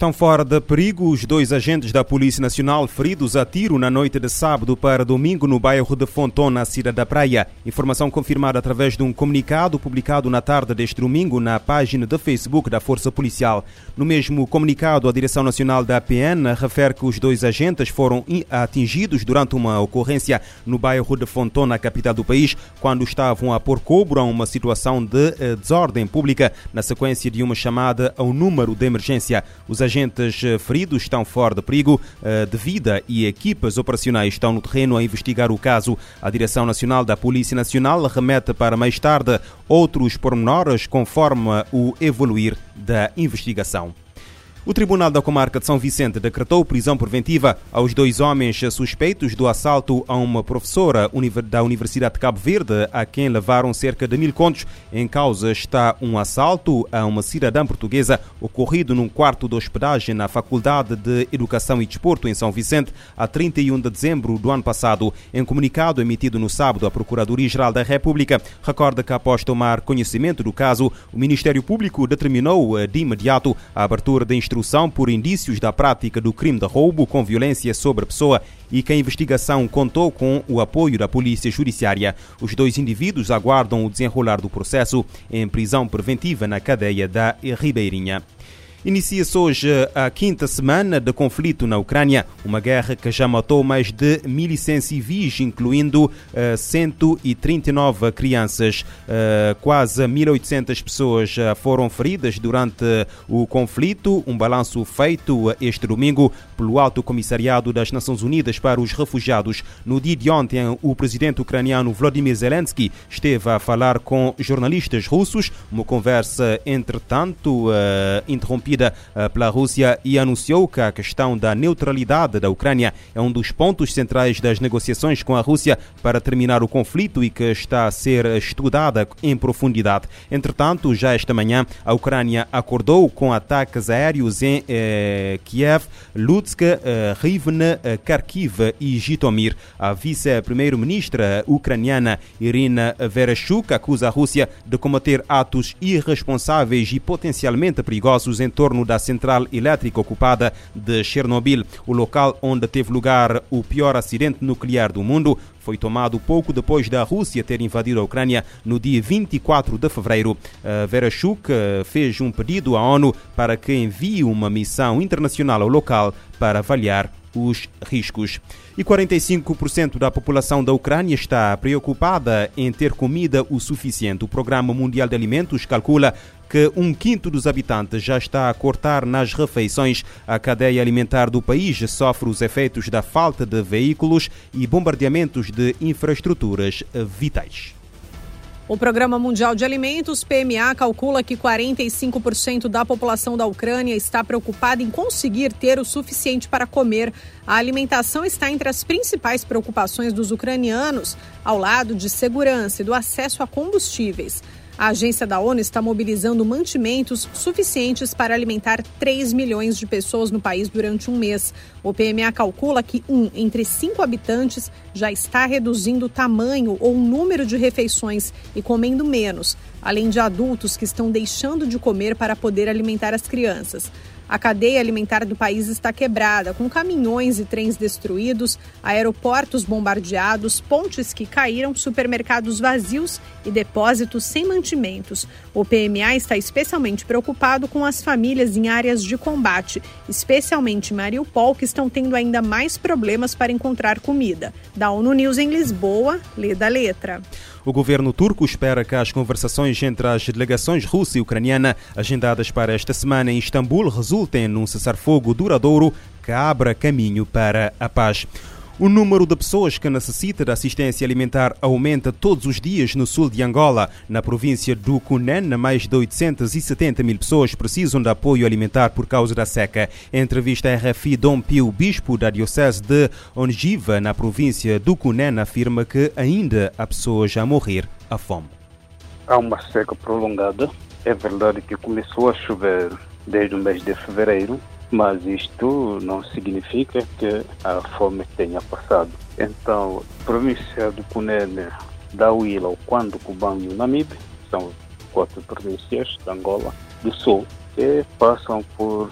Estão fora de perigo os dois agentes da Polícia Nacional feridos a tiro na noite de sábado para domingo no bairro de Fontona, na cidade da Praia. Informação confirmada através de um comunicado publicado na tarde deste domingo na página de Facebook da Força Policial. No mesmo comunicado, a Direção Nacional da APN refere que os dois agentes foram atingidos durante uma ocorrência no bairro de Fontona, capital do país, quando estavam a pôr cobro a uma situação de eh, desordem pública na sequência de uma chamada ao número de emergência. Os agentes eh, feridos estão fora de perigo eh, de vida e equipas operacionais estão no terreno a investigar o caso. A Direção Nacional da Polícia Nacional remete para mais tarde outros pormenores conforme o evoluir da investigação. O Tribunal da Comarca de São Vicente decretou prisão preventiva aos dois homens suspeitos do assalto a uma professora da Universidade de Cabo Verde, a quem levaram cerca de mil contos. Em causa está um assalto a uma cidadã portuguesa ocorrido num quarto de hospedagem na Faculdade de Educação e Desporto em São Vicente, a 31 de dezembro do ano passado. Em comunicado emitido no sábado, a Procuradoria-Geral da República recorda que, após tomar conhecimento do caso, o Ministério Público determinou de imediato a abertura de instrução por indícios da prática do crime de roubo com violência sobre a pessoa e que a investigação contou com o apoio da Polícia Judiciária. Os dois indivíduos aguardam o desenrolar do processo em prisão preventiva na cadeia da Ribeirinha. Inicia-se hoje a quinta semana de conflito na Ucrânia, uma guerra que já matou mais de 1.100 civis, incluindo uh, 139 crianças. Uh, quase 1.800 pessoas uh, foram feridas durante o conflito, um balanço feito este domingo pelo Alto Comissariado das Nações Unidas para os Refugiados. No dia de ontem, o presidente ucraniano Vladimir Zelensky esteve a falar com jornalistas russos, uma conversa, entretanto, interrompida interrompida eh, pela Rússia e anunciou que a questão da neutralidade da Ucrânia é um dos pontos centrais das negociações com a Rússia para terminar o conflito e que está a ser estudada em profundidade. Entretanto, já esta manhã, a Ucrânia acordou com ataques aéreos em eh, Kiev, Lutsk, eh, Rivne, eh, Kharkiv e Jitomir. A vice-primeira-ministra ucraniana Irina Vereshchuk acusa a Rússia de cometer atos irresponsáveis e potencialmente perigosos em torno da central elétrica ocupada de Chernobyl, o local onde teve lugar o pior acidente nuclear do mundo. Foi tomado pouco depois da Rússia ter invadido a Ucrânia no dia 24 de fevereiro. Verashchuk eh, fez um pedido à ONU para que envie uma missão internacional ao local para avaliar os riscos. E 45% da população da Ucrânia está preocupada em ter comida o suficiente. O Programa Mundial de Alimentos calcula que um quinto dos habitantes já está a cortar nas refeições. A cadeia alimentar do país sofre os efeitos da falta de veículos e bombardeamentos de infraestruturas vitais. O Programa Mundial de Alimentos, PMA, calcula que 45% da população da Ucrânia está preocupada em conseguir ter o suficiente para comer. A alimentação está entre as principais preocupações dos ucranianos, ao lado de segurança e do acesso a combustíveis. A agência da ONU está mobilizando mantimentos suficientes para alimentar 3 milhões de pessoas no país durante um mês. O PMA calcula que um entre cinco habitantes já está reduzindo o tamanho ou o número de refeições e comendo menos, além de adultos que estão deixando de comer para poder alimentar as crianças. A cadeia alimentar do país está quebrada, com caminhões e trens destruídos, aeroportos bombardeados, pontes que caíram, supermercados vazios e depósitos sem mantimentos. O PMA está especialmente preocupado com as famílias em áreas de combate, especialmente Mariupol, que estão tendo ainda mais problemas para encontrar comida. Da ONU News em Lisboa, lê da letra. O governo turco espera que as conversações entre as delegações russa e ucraniana, agendadas para esta semana em Istambul, resultem num cessar-fogo duradouro que abra caminho para a paz. O número de pessoas que necessita de assistência alimentar aumenta todos os dias no sul de Angola. Na província do Cunene, mais de 870 mil pessoas precisam de apoio alimentar por causa da seca. Em entrevista à RFI, Dom Pio, bispo da diocese de Ongiva, na província do Cunene, afirma que ainda há pessoas a morrer à fome. Há uma seca prolongada. É verdade que começou a chover desde o mês de fevereiro, mas isto não significa que a fome tenha passado. Então, província do Cunene, da Huila, o Quando, Cubango e o Namibe são quatro províncias de Angola do Sul que passam por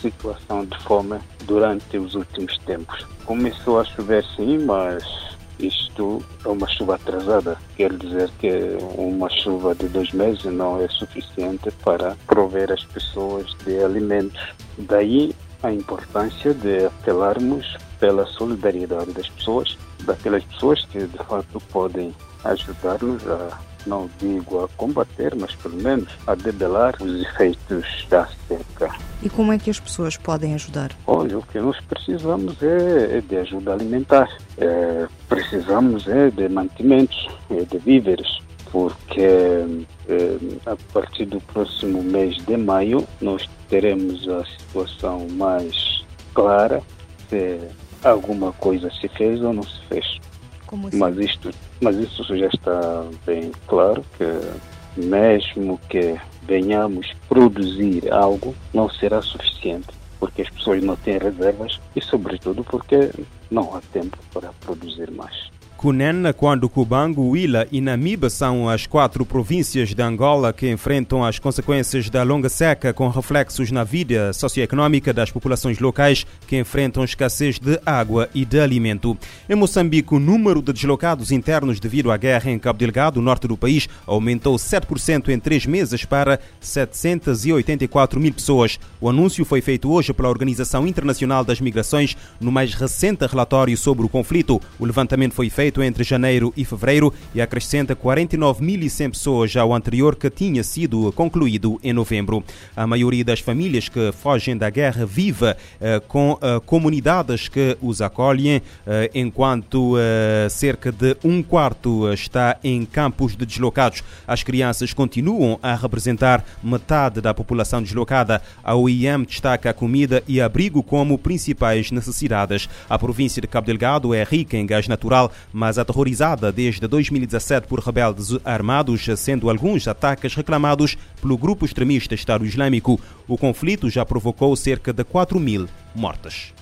situação de fome durante os últimos tempos. Começou a chover sim, mas isto é uma chuva atrasada. Quer dizer que uma chuva de dois meses não é suficiente para prover as pessoas de alimentos. Daí a importância de apelarmos pela solidariedade das pessoas, daquelas pessoas que de fato podem ajudar-nos a não digo a combater, mas pelo menos a debelar os efeitos da seca. E como é que as pessoas podem ajudar? Olha, o que nós precisamos é, é de ajuda alimentar. É, precisamos é de mantimentos, é de víveres, porque é, a partir do próximo mês de maio nós teremos a situação mais clara se alguma coisa se fez ou não se fez. Assim? Mas isto, mas isso já está bem claro que mesmo que venhamos produzir algo, não será suficiente, porque as pessoas não têm reservas e, sobretudo, porque não há tempo para produzir mais. Cunene, quando Cubango, Huila e Namibe são as quatro províncias de Angola que enfrentam as consequências da longa seca com reflexos na vida socioeconômica das populações locais que enfrentam escassez de água e de alimento. Em Moçambique, o número de deslocados internos devido à guerra em Cabo Delgado, norte do país, aumentou 7% em três meses para 784 mil pessoas. O anúncio foi feito hoje pela Organização Internacional das Migrações no mais recente relatório sobre o conflito. O levantamento foi feito feito entre janeiro e fevereiro e acrescenta 49.100 pessoas ao anterior que tinha sido concluído em novembro. A maioria das famílias que fogem da guerra vive eh, com eh, comunidades que os acolhem, eh, enquanto cerca de um quarto está em campos de deslocados. As crianças continuam a representar metade da população deslocada. A OIM destaca a comida e abrigo como principais necessidades. A província de Cabo Delgado é rica em gás natural, mas aterrorizada desde 2017 por rebeldes armados, sendo alguns ataques reclamados pelo grupo extremista Estado Islâmico. O conflito já provocou cerca de 4 mil mortes.